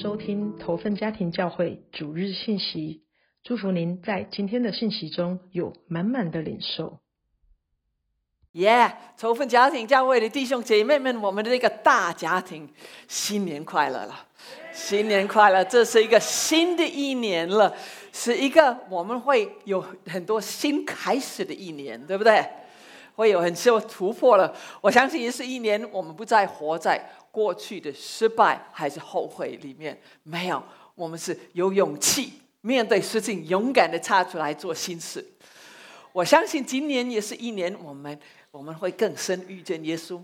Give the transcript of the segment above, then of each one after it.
收听投份家庭教会主日信息，祝福您在今天的信息中有满满的领受。耶！投份家庭教会的弟兄姐妹们，我们的这个大家庭，新年快乐了！新年快乐！这是一个新的一年了，是一个我们会有很多新开始的一年，对不对？会有很多突破了。我相信也是一年，我们不再活在。过去的失败还是后悔里面没有，我们是有勇气面对事情，勇敢的插出来做新事。我相信今年也是一年，我们我们会更深遇见耶稣。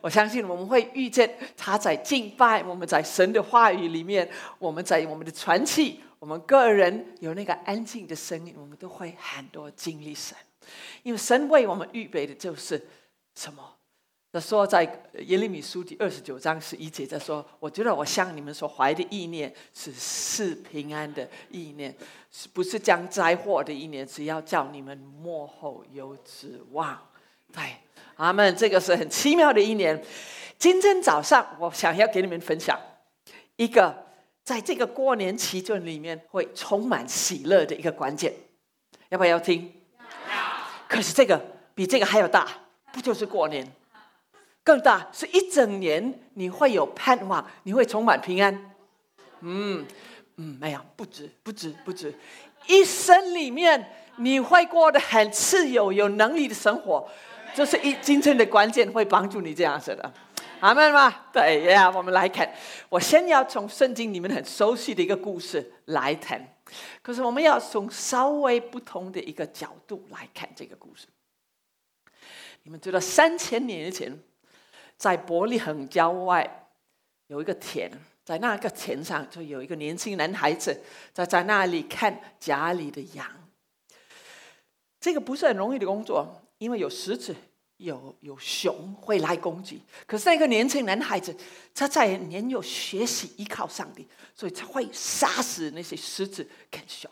我相信我们会遇见他在敬拜，我们在神的话语里面，我们在我们的传奇，我们个人有那个安静的声音，我们都会很多经历神，因为神为我们预备的就是什么？他说，在耶利米书第二十九章十一节，他说：“我觉得我向你们所怀的意念是是平安的意念，是不是将灾祸的意念？只要叫你们幕后有指望。”对，阿门。这个是很奇妙的一年。今天早上，我想要给你们分享一个在这个过年期间里面会充满喜乐的一个关键，要不要听？可是这个比这个还要大，不就是过年？更大是一整年，你会有盼望，你会充满平安。嗯嗯，没有，不止不止不止，一生里面你会过得很自由、有能力的生活，这是一今天的关键，会帮助你这样子的。阿门吗？对呀，我们来看。我先要从圣经你们很熟悉的一个故事来谈，可是我们要从稍微不同的一个角度来看这个故事。你们知道三千年前？在伯利恒郊外有一个田，在那个田上就有一个年轻男孩子在在那里看家里的羊。这个不是很容易的工作，因为有石子、有有熊会来攻击。可是那个年轻男孩子他在年幼学习依靠上帝，所以他会杀死那些狮子跟熊。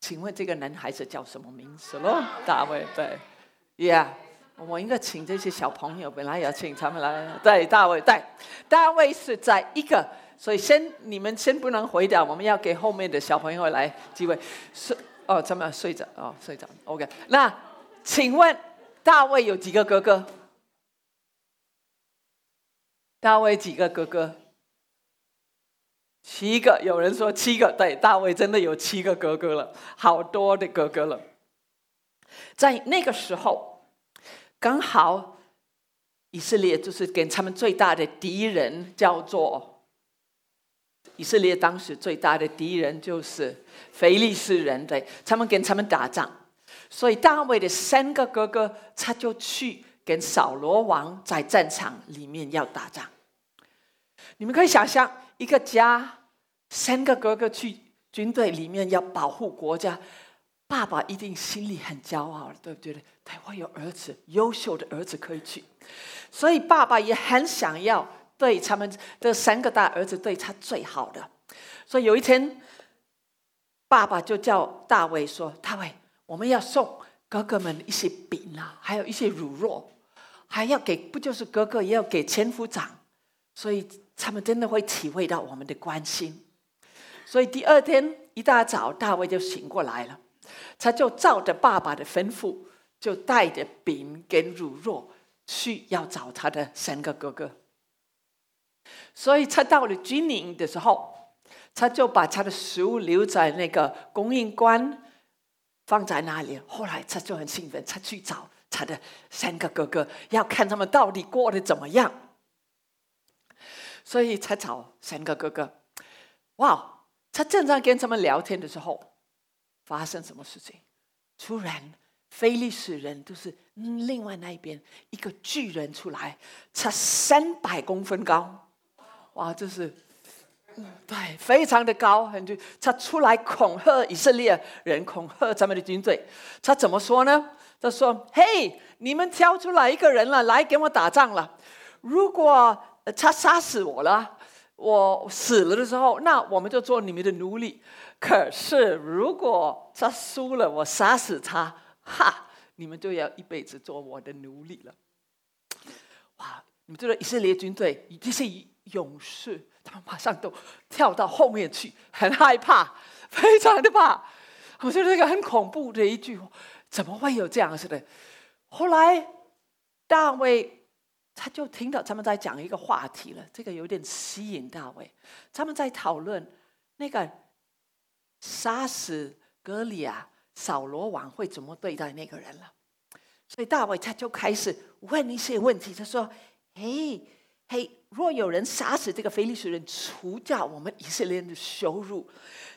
请问这个男孩子叫什么名字喽？大卫，对，Yeah。我应该请这些小朋友，本来要请他们来。对，大卫，对，大卫是在一个，所以先你们先不能回答，我们要给后面的小朋友来机会。睡哦，怎么睡着？哦，睡着。OK，那请问大卫有几个哥哥？大卫几个哥哥？七个。有人说七个，对，大卫真的有七个哥哥了，好多的哥哥了。在那个时候。刚好，以色列就是跟他们最大的敌人叫做以色列。当时最大的敌人就是腓力斯人，对，他们跟他们打仗。所以大卫的三个哥哥，他就去跟扫罗王在战场里面要打仗。你们可以想象，一个家三个哥哥去军队里面要保护国家。爸爸一定心里很骄傲对不对？他会有儿子，优秀的儿子可以去，所以爸爸也很想要对他们这三个大儿子对他最好的。所以有一天，爸爸就叫大卫说：“大卫，我们要送哥哥们一些饼啊，还有一些乳酪，还要给，不就是哥哥也要给前夫长，所以他们真的会体会到我们的关心。所以第二天一大早，大卫就醒过来了。”他就照着爸爸的吩咐，就带着饼跟乳酪去要找他的三个哥哥。所以他到了军营的时候，他就把他的食物留在那个供应官放在那里。后来他就很兴奋，他去找他的三个哥哥，要看他们到底过得怎么样。所以才找三个哥哥。哇！他正在跟他们聊天的时候。发生什么事情？突然，非利士人都是另外那一边一个巨人出来，才三百公分高，哇，这是对，非常的高，很就他出来恐吓以色列人，恐吓咱们的军队。他怎么说呢？他说：“嘿，你们挑出来一个人了，来跟我打仗了。如果他杀死我了，我死了的时候，那我们就做你们的奴隶。”可是，如果他输了，我杀死他，哈，你们就要一辈子做我的奴隶了。哇！你们知道以色列军队这些勇士，他们马上都跳到后面去，很害怕，非常的怕。我觉得这个很恐怖的一句话，怎么会有这样子的？后来大卫他就听到他们在讲一个话题了，这个有点吸引大卫。他们在讨论那个杀死格里亚扫罗王会怎么对待那个人了。所以大卫他就开始问一些问题，他说：“嘿，嘿，若有人杀死这个非利士人，除掉我们以色列人的羞辱，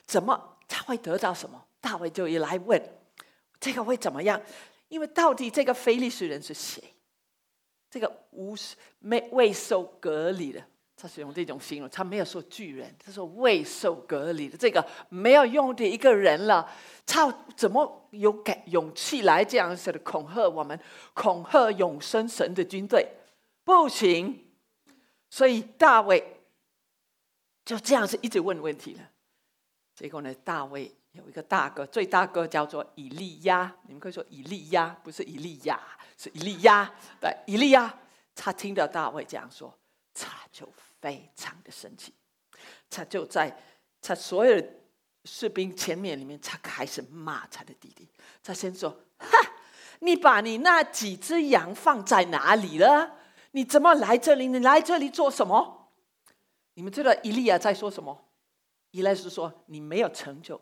怎么他会得到什么？”大卫就一来问：“这个会怎么样？因为到底这个非利士人是谁？这个无没未受隔离的，他是用这种形容，他没有说巨人，他说未受隔离的这个没有用的一个人了。他怎么有敢勇气来这样子的恐吓我们，恐吓永生神的军队？不行。所以大卫就这样子一直问问题了。结果呢，大卫。有一个大哥，最大哥叫做以利亚。你们可以说以利亚，不是以利亚，是以利亚。对，以利亚，他听到大卫这样说，他就非常的生气。他就在他所有士兵前面里面，他开始骂他的弟弟。他先说：“哈，你把你那几只羊放在哪里了？你怎么来这里？你来这里做什么？”你们知道以利亚在说什么？以利是说：“你没有成就。”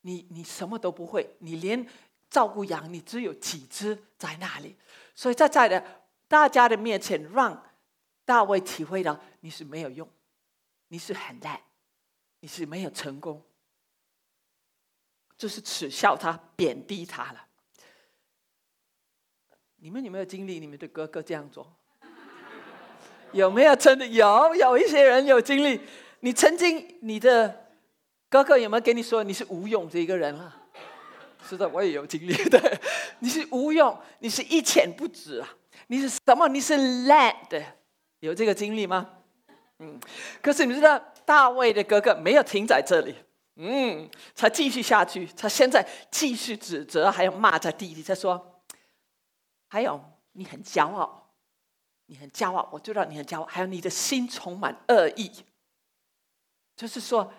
你你什么都不会，你连照顾羊，你只有几只在那里，所以在在的大家的面前，让大卫体会到你是没有用，你是很烂，你是没有成功，就是耻笑他，贬低他了。你们有没有经历你们的哥哥这样做？有没有真的有？有一些人有经历，你曾经你的。哥哥有没有跟你说你是无用的一个人啊？是的，我也有经历 对。你是无用，你是一钱不值啊！你是什么？你是烂的，有这个经历吗？嗯。可是你知道大卫的哥哥没有停在这里，嗯，他继续下去，他现在继续指责，还有骂他弟弟。他说：“还有，你很骄傲，你很骄傲，我知道你很骄傲。还有，你的心充满恶意，就是说。”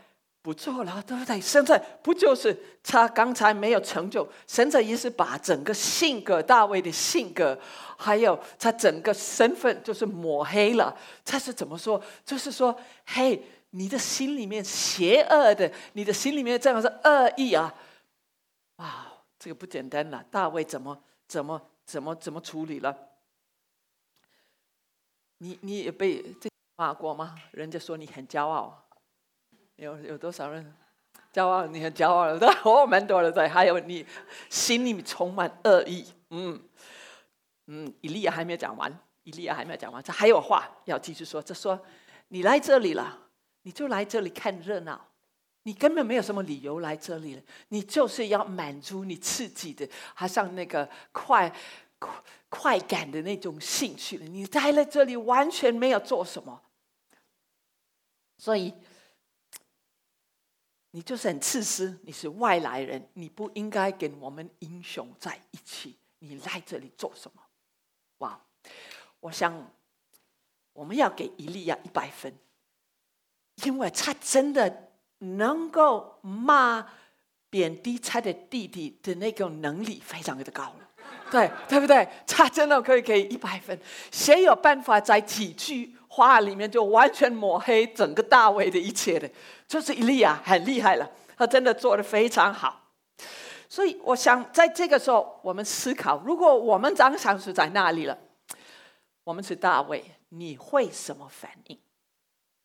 不做了，对不对？现在不就是他刚才没有成就？现在也是把整个性格，大卫的性格，还有他整个身份，就是抹黑了。他是怎么说？就是说，嘿，你的心里面邪恶的，你的心里面这样是恶意啊！哇，这个不简单了。大卫怎么怎么怎么怎么处理了？你你也被这骂过吗？人家说你很骄傲。有有多少人骄傲？你很骄傲的，哦，蛮多的在。还有你心里面充满恶意，嗯嗯。以利亚还没有讲完，以利亚还没有讲完，这还有话要继续说。这说你来这里了，你就来这里看热闹，你根本没有什么理由来这里了。你就是要满足你自己的，好像那个快快感的那种兴趣了。你待在这里完全没有做什么，所以。你就是很自私，你是外来人，你不应该跟我们英雄在一起。你来这里做什么？哇！我想我们要给伊利亚一百分，因为他真的能够骂贬低他的弟弟的那个能力非常的高了，对对不对？他真的可以给一百分。谁有办法在几句？话里面就完全抹黑整个大卫的一切的，就是伊利亚很厉害了，他真的做的非常好。所以我想在这个时候，我们思考：如果我们当场是在那里了，我们是大卫，你会什么反应？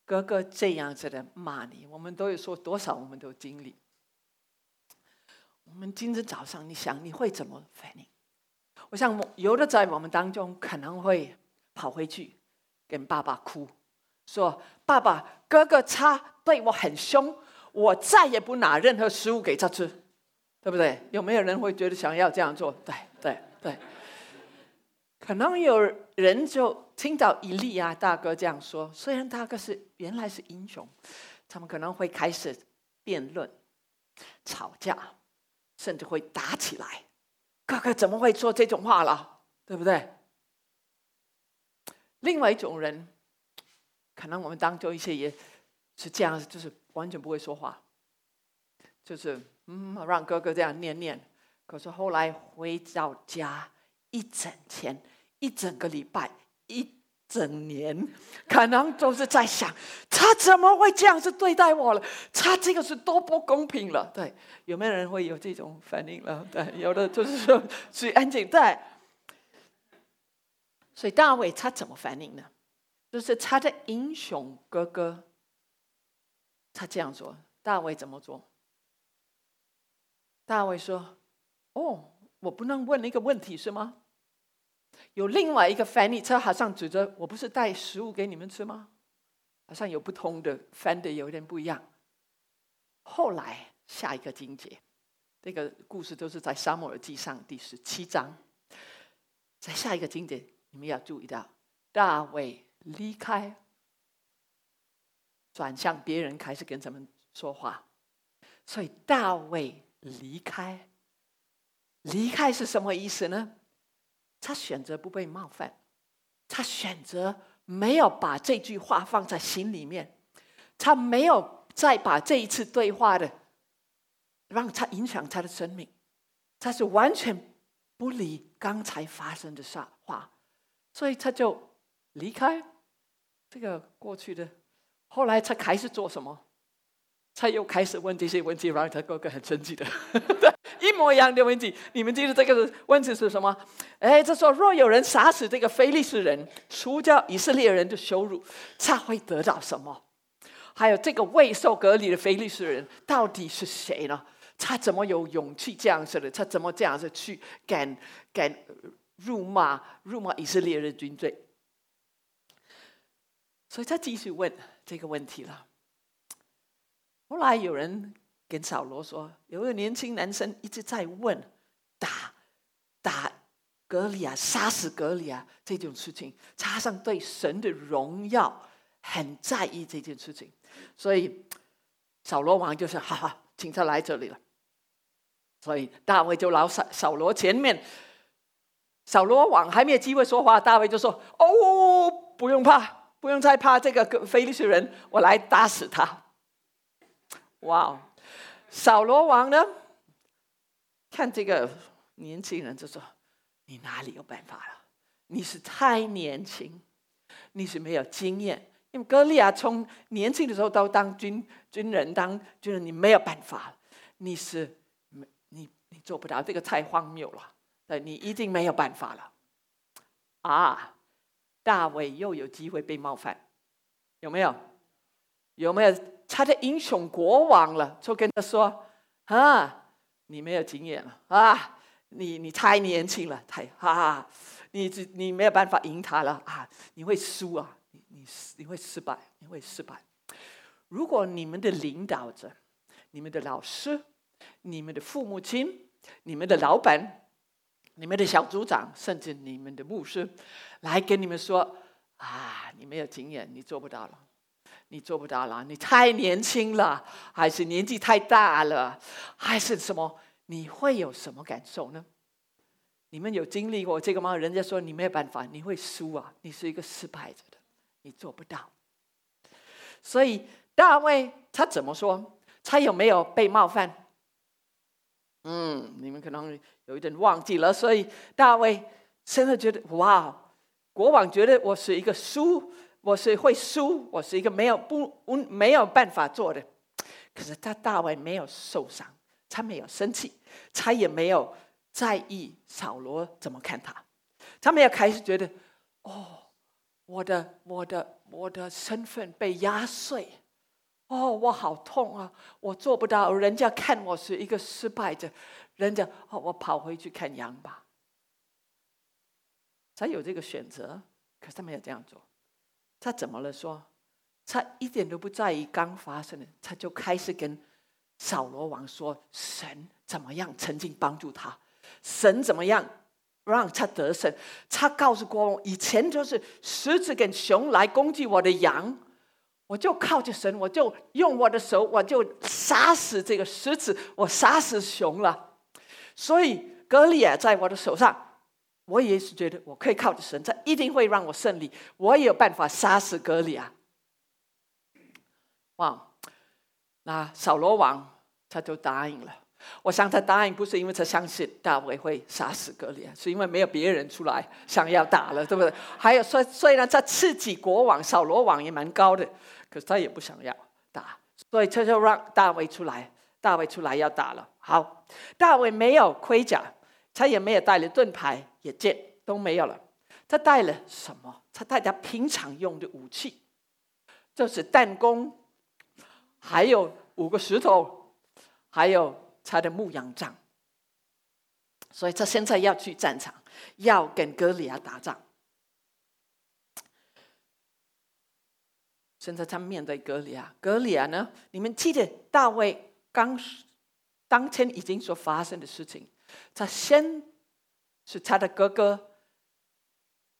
哥哥这样子的骂你，我们都有说多少，我们都经历。我们今天早上，你想你会怎么反应？我想有的在我们当中可能会跑回去。跟爸爸哭，说：“爸爸，哥哥他对我很凶，我再也不拿任何食物给他吃，对不对？有没有人会觉得想要这样做？对对对。可能有人就听到伊利亚大哥这样说，虽然大哥是原来是英雄，他们可能会开始辩论、吵架，甚至会打起来。哥哥怎么会说这种话了？对不对？”另外一种人，可能我们当中一些也是这样，就是完全不会说话，就是嗯，让哥哥这样念念。可是后来回到家，一整天、一整个礼拜、一整年，可能都是在想，他怎么会这样子对待我了？他这个是多不公平了。对，有没有人会有这种反应了？对，有的就是说，所以安静。对，所以大卫他怎么反应呢？就是他的英雄哥哥，他这样做。大卫怎么做？大卫说。哦，我不能问一个问题是吗？有另外一个翻译，他好像指着我不是带食物给你们吃吗？好像有不同的翻的，有点不一样。后来下一个经节，这个故事都是在沙漠耳记上第十七章。在下一个经节，你们要注意到，大卫离开，转向别人，开始跟他们说话。所以大卫离开。离开是什么意思呢？他选择不被冒犯，他选择没有把这句话放在心里面，他没有再把这一次对话的让他影响他的生命，他是完全不理刚才发生的事话，所以他就离开这个过去的。后来他开始做什么？他又开始问这些问题，让他哥哥很生气的。一模一样的问题，你们记得这个问题是什么？哎，他说：若有人杀死这个非利士人，除掉以色列人的羞辱，他会得到什么？还有这个未受隔离的非利士人到底是谁呢？他怎么有勇气这样子的？他怎么这样子去敢敢辱骂辱骂以色列人的军队？所以他继续问这个问题了。后来有人。跟扫罗说，有个年轻男生一直在问，打打格里亚，杀死格里亚这种事情，加上对神的荣耀很在意这件事情，所以扫罗王就是哈哈，请他来这里了。所以大卫就老扫扫罗前面，扫罗王还没有机会说话，大卫就说：“哦，不用怕，不用再怕这个非利士人，我来打死他。”哇哦！扫罗王呢？看这个年轻人就说：“你哪里有办法了？你是太年轻，你是没有经验。因为哥利亚从年轻的时候都当军军人，当军人你没有办法，你是没你你做不到，这个太荒谬了。对你一定没有办法了。”啊，大卫又有机会被冒犯，有没有？有没有他的英雄国王了？就跟他说：“啊，你没有经验了啊，你你太年轻了，太哈哈，你你没有办法赢他了啊，你会输啊，你你你会失败，你会失败。如果你们的领导者、你们的老师、你们的父母亲、你们的老板、你们的小组长，甚至你们的牧师，来跟你们说啊，你没有经验，你做不到了。”你做不到了，你太年轻了，还是年纪太大了，还是什么？你会有什么感受呢？你们有经历过这个吗？人家说你没有办法，你会输啊，你是一个失败者的，你做不到。所以大卫他怎么说？他有没有被冒犯？嗯，你们可能有一点忘记了。所以大卫现在觉得，哇，国王觉得我是一个输。我是会输，我是一个没有不没有办法做的。可是他大卫没有受伤，他没有生气，他也没有在意扫罗怎么看他，他没有开始觉得哦，我的我的我的身份被压碎，哦，我好痛啊，我做不到，人家看我是一个失败者，人家哦，我跑回去看羊吧。他有这个选择，可是他没有这样做。他怎么了？说他一点都不在意刚发生的，他就开始跟扫罗王说：“神怎么样曾经帮助他？神怎么样让他得胜？他告诉国王，以前就是狮子跟熊来攻击我的羊，我就靠着神，我就用我的手，我就杀死这个狮子，我杀死熊了。所以格利亚在我的手上。”我也是觉得我可以靠着神，他一定会让我胜利。我也有办法杀死格里亚。哇，那扫罗王他就答应了。我想他答应不是因为他相信大卫会杀死格利亚，是因为没有别人出来想要打了，对不对？还有虽虽然他刺激国王扫罗王也蛮高的，可是他也不想要打，所以他就让大卫出来。大卫出来要打了。好，大卫没有盔甲，他也没有带了盾牌，也剑都没有了。他带了什么？他带他平常用的武器，就是弹弓，还有五个石头，还有他的牧羊杖。所以他现在要去战场，要跟哥利亚打仗。现在他面对哥利亚，哥利亚呢？你们记得大卫刚当天已经所发生的事情，他先是他的哥哥。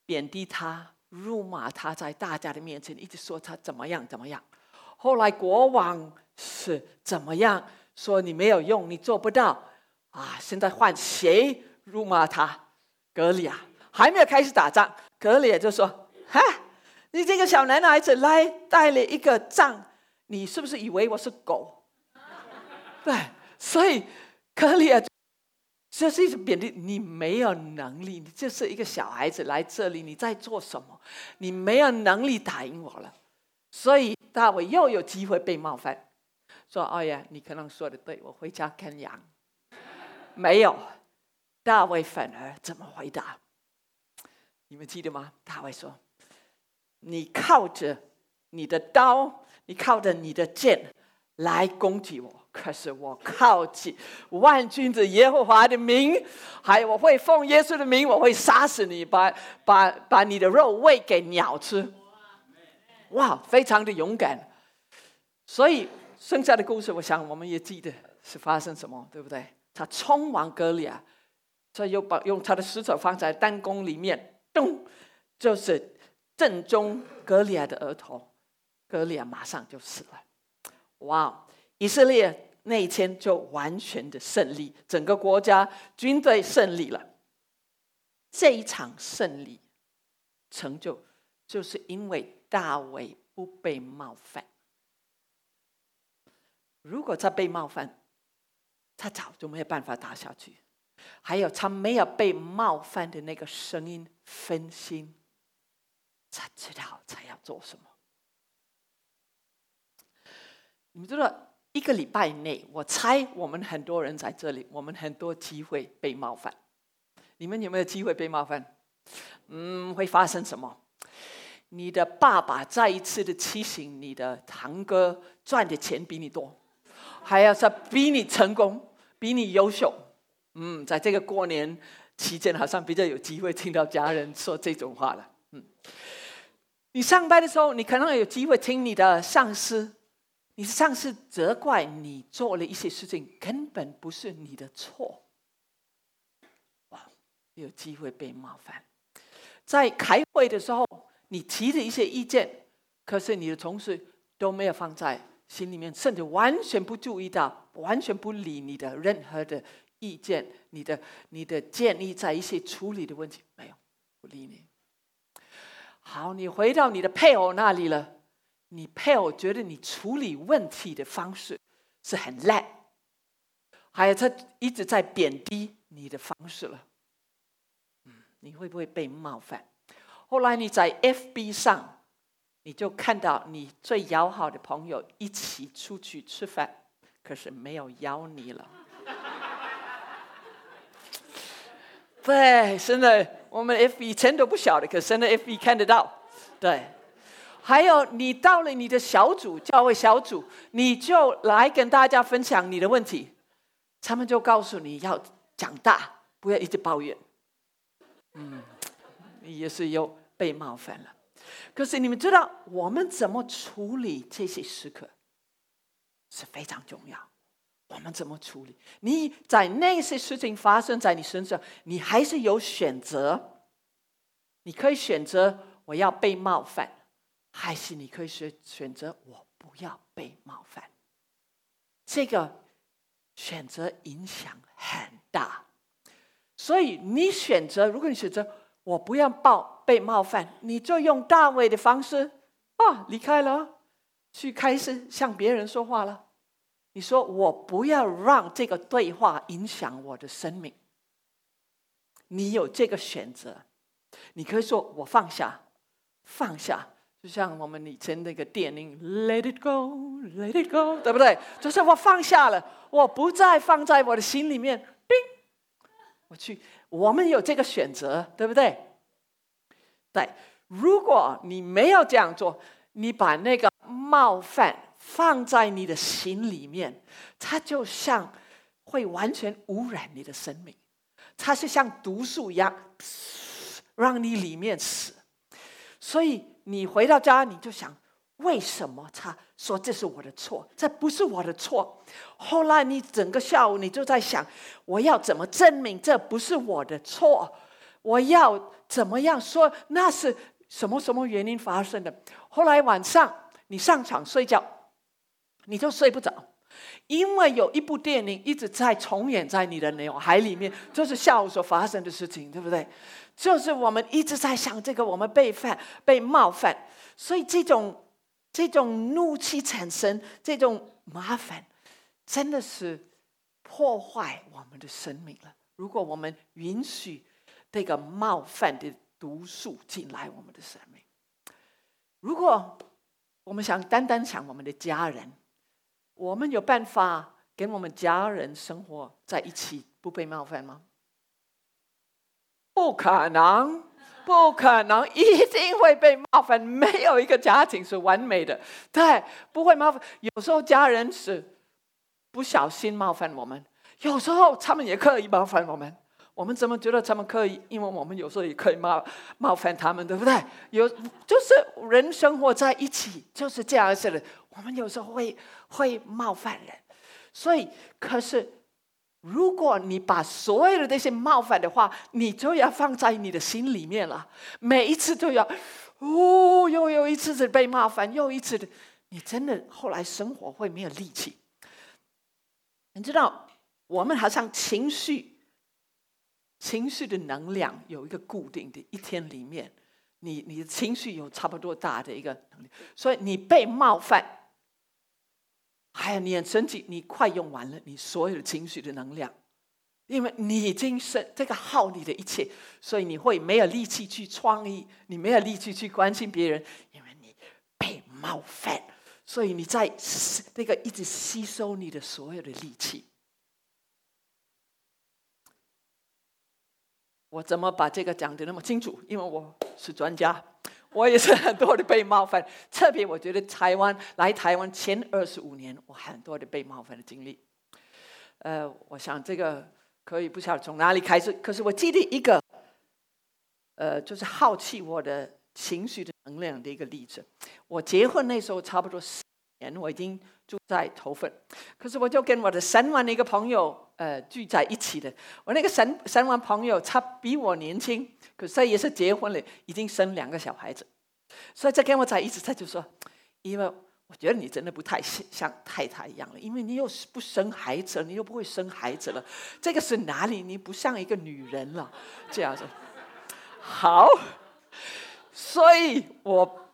贬低他，辱骂他，在大家的面前一直说他怎么样怎么样。后来国王是怎么样说你没有用，你做不到啊！现在换谁辱骂他？格里亚还没有开始打仗，格里亚就说：“哈，你这个小男孩子来带了一个仗，你是不是以为我是狗？”对，所以格里亚。这是一种贬低，你没有能力，你就是一个小孩子来这里，你在做什么？你没有能力打赢我了，所以大卫又有机会被冒犯，说：“哎呀，你可能说的对，我回家看羊。”没有，大卫反而怎么回答？你们记得吗？大卫说：“你靠着你的刀，你靠着你的剑来攻击我。”可是我靠近万军的耶和华的名，还有我会奉耶稣的名，我会杀死你，把把把你的肉喂给鸟吃。哇，非常的勇敢。所以剩下的故事，我想我们也记得是发生什么，对不对？他冲往格里亚，所以又把用他的石头放在弹弓里面，咚，就是正中格里亚的额头，格里亚马上就死了。哇！以色列那一天就完全的胜利，整个国家军队胜利了。这一场胜利成就，就是因为大卫不被冒犯。如果他被冒犯，他早就没有办法打下去。还有他没有被冒犯的那个声音分心，他知道他要做什么。你们知道？一个礼拜内，我猜我们很多人在这里，我们很多机会被冒犯。你们有没有机会被冒犯？嗯，会发生什么？你的爸爸再一次的提醒你的堂哥赚的钱比你多，还要说比你成功，比你优秀。嗯，在这个过年期间，好像比较有机会听到家人说这种话了。嗯，你上班的时候，你可能有机会听你的上司。你上司责怪你做了一些事情，根本不是你的错。哇，有机会被冒犯。在开会的时候，你提的一些意见，可是你的同事都没有放在心里面，甚至完全不注意到，完全不理你的任何的意见，你的你的建议，在一些处理的问题没有不理你。好，你回到你的配偶那里了。你配偶觉得你处理问题的方式是很烂，还有他一直在贬低你的方式了，嗯，你会不会被冒犯？后来你在 FB 上，你就看到你最要好的朋友一起出去吃饭，可是没有邀你了。对，现在我们 FB 以前都不晓得，可现在 FB 看得到，对。还有，你到了你的小组教会小组，你就来跟大家分享你的问题，他们就告诉你要长大，不要一直抱怨。嗯，也是有被冒犯了。可是你们知道，我们怎么处理这些时刻是非常重要。我们怎么处理？你在那些事情发生在你身上，你还是有选择。你可以选择我要被冒犯。还是你可以选选择我不要被冒犯，这个选择影响很大。所以你选择，如果你选择我不要报被冒犯，你就用大卫的方式啊离开了，去开始向别人说话了。你说我不要让这个对话影响我的生命。你有这个选择，你可以说我放下，放下，就像我们以前那个电影 “Let it go, Let it go”，对不对？就是我放下了，我不再放在我的心里面。叮，我去，我们有这个选择，对不对？对，如果你没有这样做，你把那个冒犯放在你的心里面，它就像会完全污染你的生命。它是像毒素一样，让你里面死。所以你回到家，你就想：为什么他说这是我的错？这不是我的错。后来你整个下午你就在想：我要怎么证明这不是我的错？我要怎么样说那是什么什么原因发生的？后来晚上你上床睡觉，你就睡不着。因为有一部电影一直在重演在你的脑海里面，就是下午所发生的事情，对不对？就是我们一直在想这个，我们被犯、被冒犯，所以这种这种怒气产生，这种麻烦，真的是破坏我们的生命了。如果我们允许这个冒犯的毒素进来我们的生命，如果我们想单单想我们的家人。我们有办法跟我们家人生活在一起不被冒犯吗？不可能，不可能，一定会被冒犯。没有一个家庭是完美的，对，不会冒犯。有时候家人是不小心冒犯我们，有时候他们也刻意冒犯我们。我们怎么觉得他们可以？因为我们有时候也可以冒冒犯他们，对不对？有就是人生活在一起就是这样子的。我们有时候会会冒犯人，所以可是如果你把所有的这些冒犯的话，你就要放在你的心里面了。每一次都要哦，又有一次是被冒犯，又一次的，你真的后来生活会没有力气。你知道，我们好像情绪，情绪的能量有一个固定的，一天里面，你你的情绪有差不多大的一个能力，所以你被冒犯。哎呀，你很生气，你快用完了你所有的情绪的能量，因为你已经是这个耗你的一切，所以你会没有力气去创意，你没有力气去关心别人，因为你被冒犯，所以你在那个一直吸收你的所有的力气。我怎么把这个讲的那么清楚？因为我是专家。我也是很多的被冒犯，特别我觉得台湾来台湾前二十五年，我很多的被冒犯的经历。呃，我想这个可以不晓得从哪里开始，可是我记得一个，呃，就是耗气我的情绪的能量的一个例子。我结婚那时候差不多十年，我已经住在头份，可是我就跟我的三湾的一个朋友，呃，聚在一起的。我那个三三湾朋友，他比我年轻。可是也是结婚了，已经生两个小孩子，所以在跟我在一起，他就说：“因为我觉得你真的不太像太太一样了，因为你又不生孩子，你又不会生孩子了，这个是哪里？你不像一个女人了。”这样子，好，所以我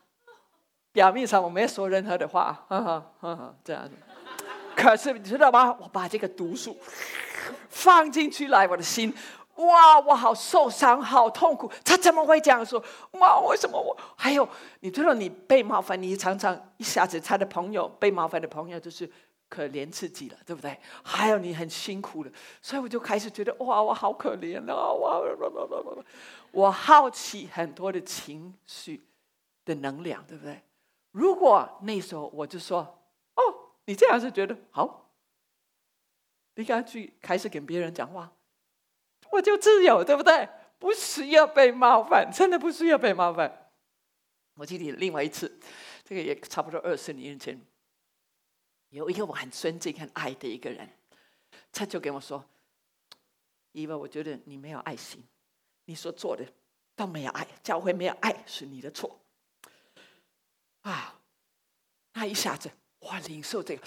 表面上我没有说任何的话，哈哈哈哈，这样子。可是你知道吗？我把这个毒素放进去来我的心。哇，我好受伤，好痛苦。他怎么会这样说？哇，为什么我？还有，你知道，你被冒犯，你常常一下子，他的朋友被冒犯的朋友就是可怜自己了，对不对？还有你很辛苦的，所以我就开始觉得，哇，我好可怜啊！哇，我好奇很多的情绪的能量，对不对？如果那时候我就说，哦，你这样是觉得好，你赶快去开始跟别人讲话。我就自由，对不对？不需要被冒犯，真的不需要被冒犯。我记得另外一次，这个也差不多二十年前，有一个我很尊敬、很爱的一个人，他就跟我说：“因为我觉得你没有爱心，你所做的都没有爱，教会没有爱是你的错。”啊，那一下子，我领受这个。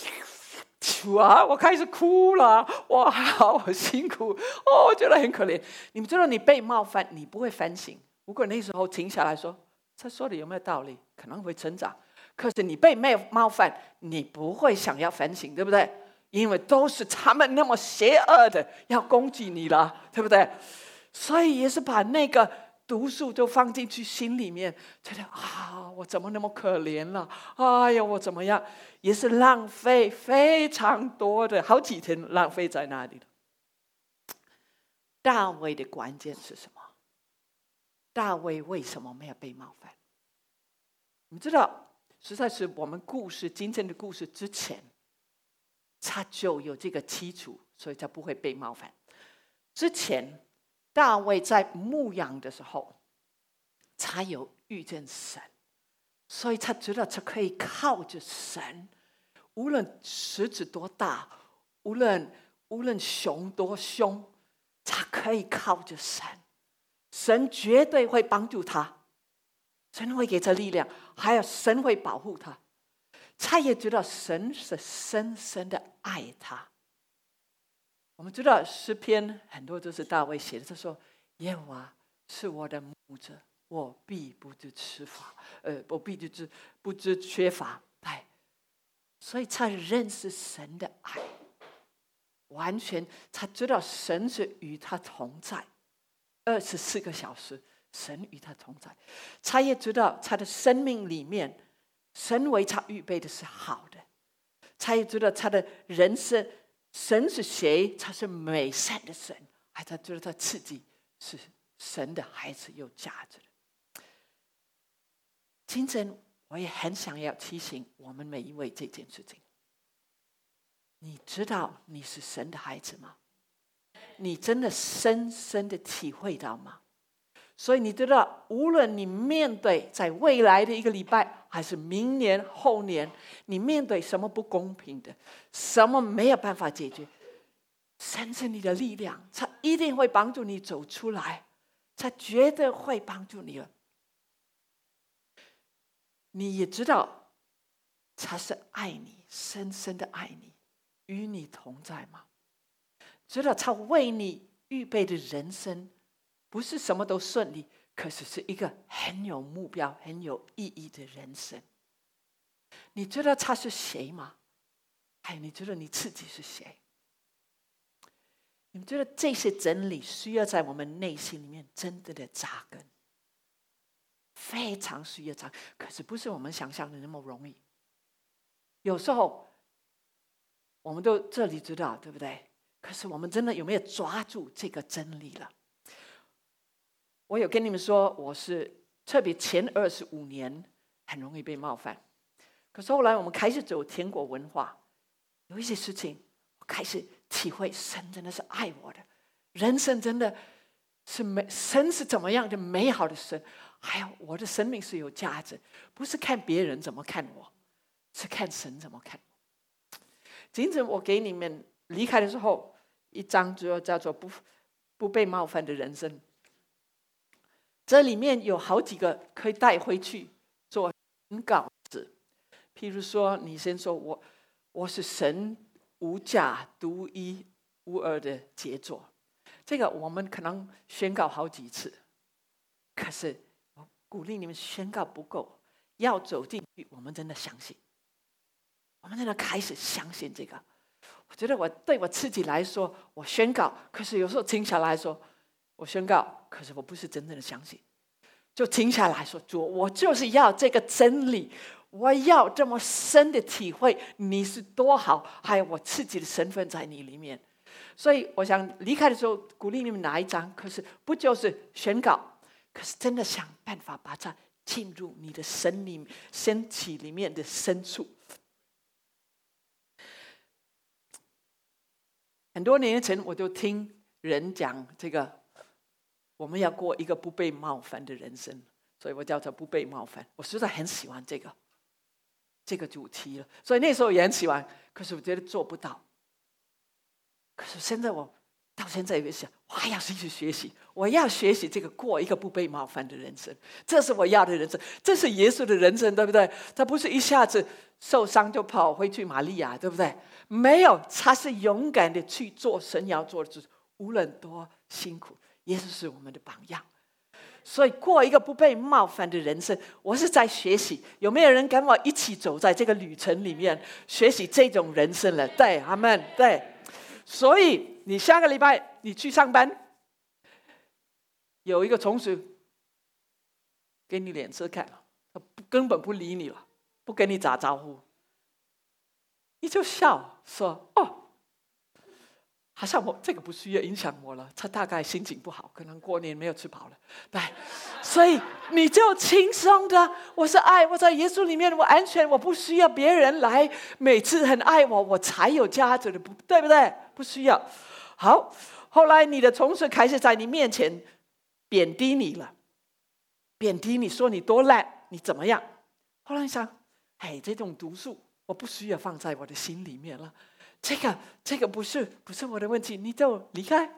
哇！我开始哭了，哇，好辛苦哦，我觉得很可怜。你们知道，你被冒犯，你不会反省。如果那时候停下来说，他说的有没有道理，可能会成长。可是你被冒冒犯，你不会想要反省，对不对？因为都是他们那么邪恶的要攻击你了，对不对？所以也是把那个毒素都放进去心里面，觉得啊，我怎么那么可怜了？哎呀，我怎么样？也是浪费非常多的好几天浪费在那里了。大卫的关键是什么？大卫为什么没有被冒犯？你知道，实在是我们故事今天的故事之前，他就有这个基础，所以他不会被冒犯。之前大卫在牧羊的时候，才有遇见神，所以他知道他可以靠着神，无论狮子多大，无论无论熊多凶。他可以靠着神，神绝对会帮助他，神会给他力量，还有神会保护他。他也知道神是深深的爱他。我们知道诗篇很多都是大卫写的，他说：“耶和华是我的牧者，我必不知缺乏，呃，我必不知不知缺乏。”哎，所以他认识神的爱。完全，他知道神是与他同在，二十四个小时，神与他同在。他也知道他的生命里面，神为他预备的是好的。他也知道他的人生，神是谁？他是美善的神，还他觉得他自己是神的孩子，有价值的。今天我也很想要提醒我们每一位这件事情。你知道你是神的孩子吗？你真的深深的体会到吗？所以你知道，无论你面对在未来的一个礼拜，还是明年后年，你面对什么不公平的，什么没有办法解决，神是你的力量，他一定会帮助你走出来，他绝对会帮助你了。你也知道，他是爱你，深深的爱你。与你同在吗？知道他为你预备的人生，不是什么都顺利，可是是一个很有目标、很有意义的人生。你知道他是谁吗？哎，你知道你自己是谁？你们觉得这些真理需要在我们内心里面真的的扎根，非常需要扎根，可是不是我们想象的那么容易。有时候。我们都这里知道，对不对？可是我们真的有没有抓住这个真理了？我有跟你们说，我是特别前二十五年很容易被冒犯，可是后来我们开始走天国文化，有一些事情我开始体会，神真的是爱我的，人生真的是美，神是怎么样的美好的神，还有我的生命是有价值，不是看别人怎么看我，是看神怎么看。今天我给你们离开的时候，一张就叫做“不不被冒犯的人生”。这里面有好几个可以带回去做稿子。譬如说，你先说我我是神无价、独一无二的杰作，这个我们可能宣告好几次。可是我鼓励你们宣告不够，要走进去，我们真的相信。我们真的开始相信这个。我觉得我对我自己来说，我宣告，可是有时候停下来说，我宣告，可是我不是真正的相信。就停下来说，主，我就是要这个真理，我要这么深的体会你是多好，还有我自己的身份在你里面。所以我想离开的时候，鼓励你们拿一张，可是不就是宣告？可是真的想办法把它进入你的身里、身体里面的深处。很多年前，我就听人讲这个，我们要过一个不被冒犯的人生，所以我叫做不被冒犯。我实在很喜欢这个这个主题了，所以那时候也很喜欢。可是我觉得做不到。可是现在我到现在也想，我还要继续学习，我要学习这个过一个不被冒犯的人生，这是我要的人生，这是耶稣的人生，对不对？他不是一下子受伤就跑回去玛利亚，对不对？没有，他是勇敢的去做神要做的事，无论多辛苦，耶稣是我们的榜样。所以过一个不被冒犯的人生，我是在学习。有没有人跟我一起走在这个旅程里面，学习这种人生了？对，阿门。对，所以你下个礼拜你去上班，有一个同事给你脸色看，他根本不理你了，不跟你打招呼，你就笑说：“哦。”好像我这个不需要影响我了，他大概心情不好，可能过年没有吃饱了，对，所以你就轻松的，我是爱，我在耶稣里面我安全，我不需要别人来每次很爱我，我才有价值的，不对不对？不需要。好，后来你的同事开始在你面前贬低你了，贬低你说你多烂，你怎么样？后来想，哎，这种毒素我不需要放在我的心里面了。这个这个不是不是我的问题，你就离开，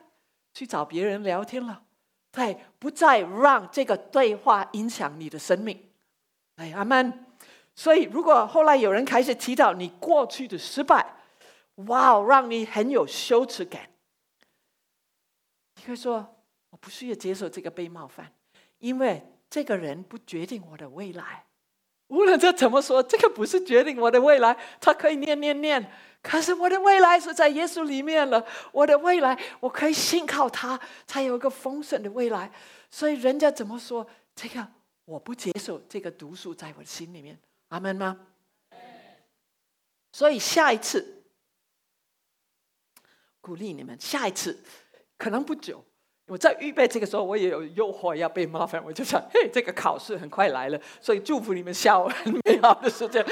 去找别人聊天了，对，不再让这个对话影响你的生命。哎，阿曼，所以如果后来有人开始提到你过去的失败，哇，让你很有羞耻感，你可以说我不需要接受这个被冒犯，因为这个人不决定我的未来。无论这怎么说，这个不是决定我的未来，他可以念念念。可是我的未来是在耶稣里面了，我的未来我可以信靠他，才有一个丰盛的未来。所以人家怎么说这个，我不接受这个毒素在我的心里面，阿门吗？所以下一次鼓励你们，下一次可能不久。我在预备这个时候，我也有诱惑要被麻烦，我就想，嘿，这个考试很快来了，所以祝福你们下午很美好的时间。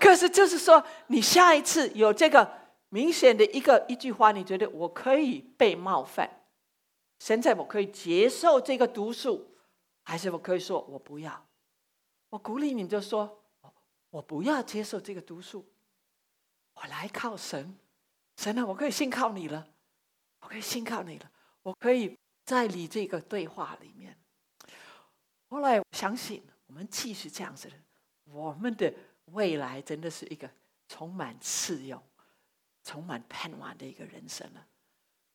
可是就是说，你下一次有这个明显的一个一句话，你觉得我可以被冒犯？现在我可以接受这个毒素，还是我可以说我不要？我鼓励你就说，我不要接受这个毒素，我来靠神，神啊，我可以信靠你了，我可以信靠你了，我可以。在你这个对话里面，后来我相信我们继续这样子的，我们的未来真的是一个充满自由、充满盼望的一个人生了。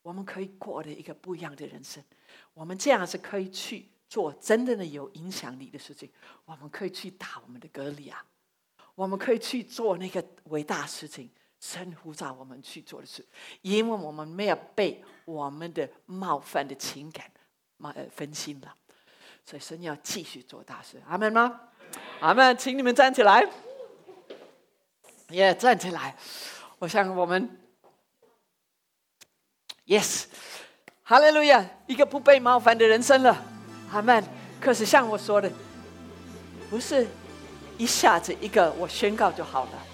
我们可以过的一个不一样的人生。我们这样是可以去做真正的有影响力的事情。我们可以去打我们的格里亚，我们可以去做那个伟大事情。神呼召我们去做的事，因为我们没有被我们的冒犯的情感冒分心了，所以神要继续做大事。阿门吗？阿门，请你们站起来，也站起来。我想我们，yes，哈利路亚，一个不被冒犯的人生了。阿门。可是像我说的，不是一下子一个我宣告就好了。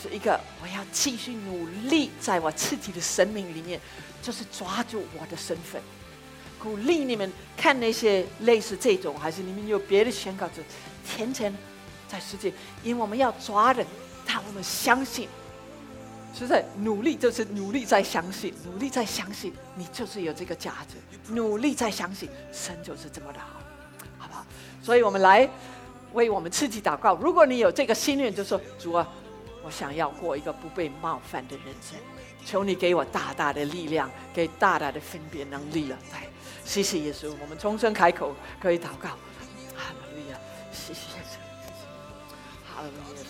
是一个，我要继续努力，在我自己的生命里面，就是抓住我的身份，鼓励你们看那些类似这种，还是你们有别的宣告者，天天在世界，因为我们要抓人，但我们相信，实在努力就是努力在相信，努力在相信，你就是有这个价值，努力在相信，神就是这么的好，好不好？所以我们来为我们自己祷告。如果你有这个心愿，就说主啊。我想要过一个不被冒犯的人生，求你给我大大的力量，给大大的分别能力了。来，谢谢耶稣，我们重新开口可以祷告。哈利路亚，谢谢耶稣，谢谢，哈利路亚，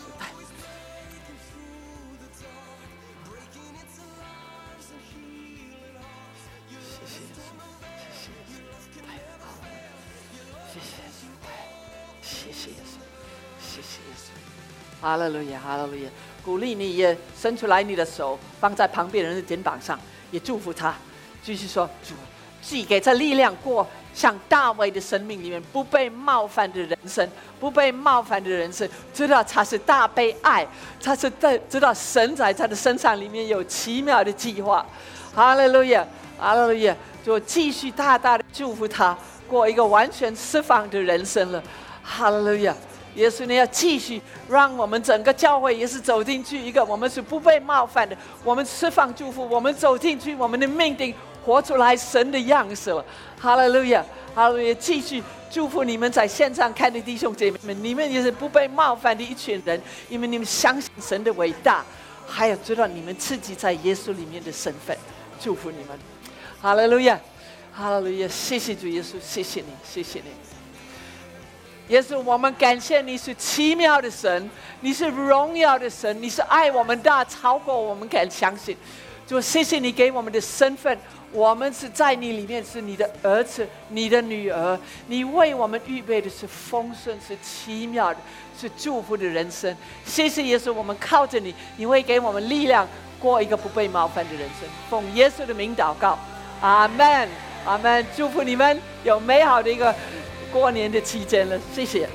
哈利路亚，哈利路亚。鼓励你也伸出来你的手，放在旁边人的肩膀上，也祝福他。继续说，主，寄给这力量，过像大卫的生命里面不被冒犯的人生，不被冒犯的人生，知道他是大被爱，他是在知道神在他的身上里面有奇妙的计划。哈利路亚，哈利路亚，就继续大大的祝福他，过一个完全释放的人生了。哈利路亚。耶稣，你要继续让我们整个教会也是走进去一个，我们是不被冒犯的，我们释放祝福，我们走进去，我们的命定活出来神的样式了。哈利路亚，哈利路亚！继续祝福你们在线上看的弟兄姐妹们，你们也是不被冒犯的一群人，因为你们相信神的伟大，还有知道你们自己在耶稣里面的身份。祝福你们，哈利路亚，哈利路亚！谢谢主耶稣，谢谢你，谢谢你。耶稣，我们感谢你是奇妙的神，你是荣耀的神，你是爱我们大超过我们敢相信。主，谢谢你给我们的身份，我们是在你里面是你的儿子、你的女儿，你为我们预备的是丰盛、是奇妙的、是祝福的人生。谢谢耶稣，我们靠着你，你会给我们力量，过一个不被冒犯的人生。奉耶稣的名祷告，阿门，阿门。祝福你们有美好的一个。过年的期间了，谢谢。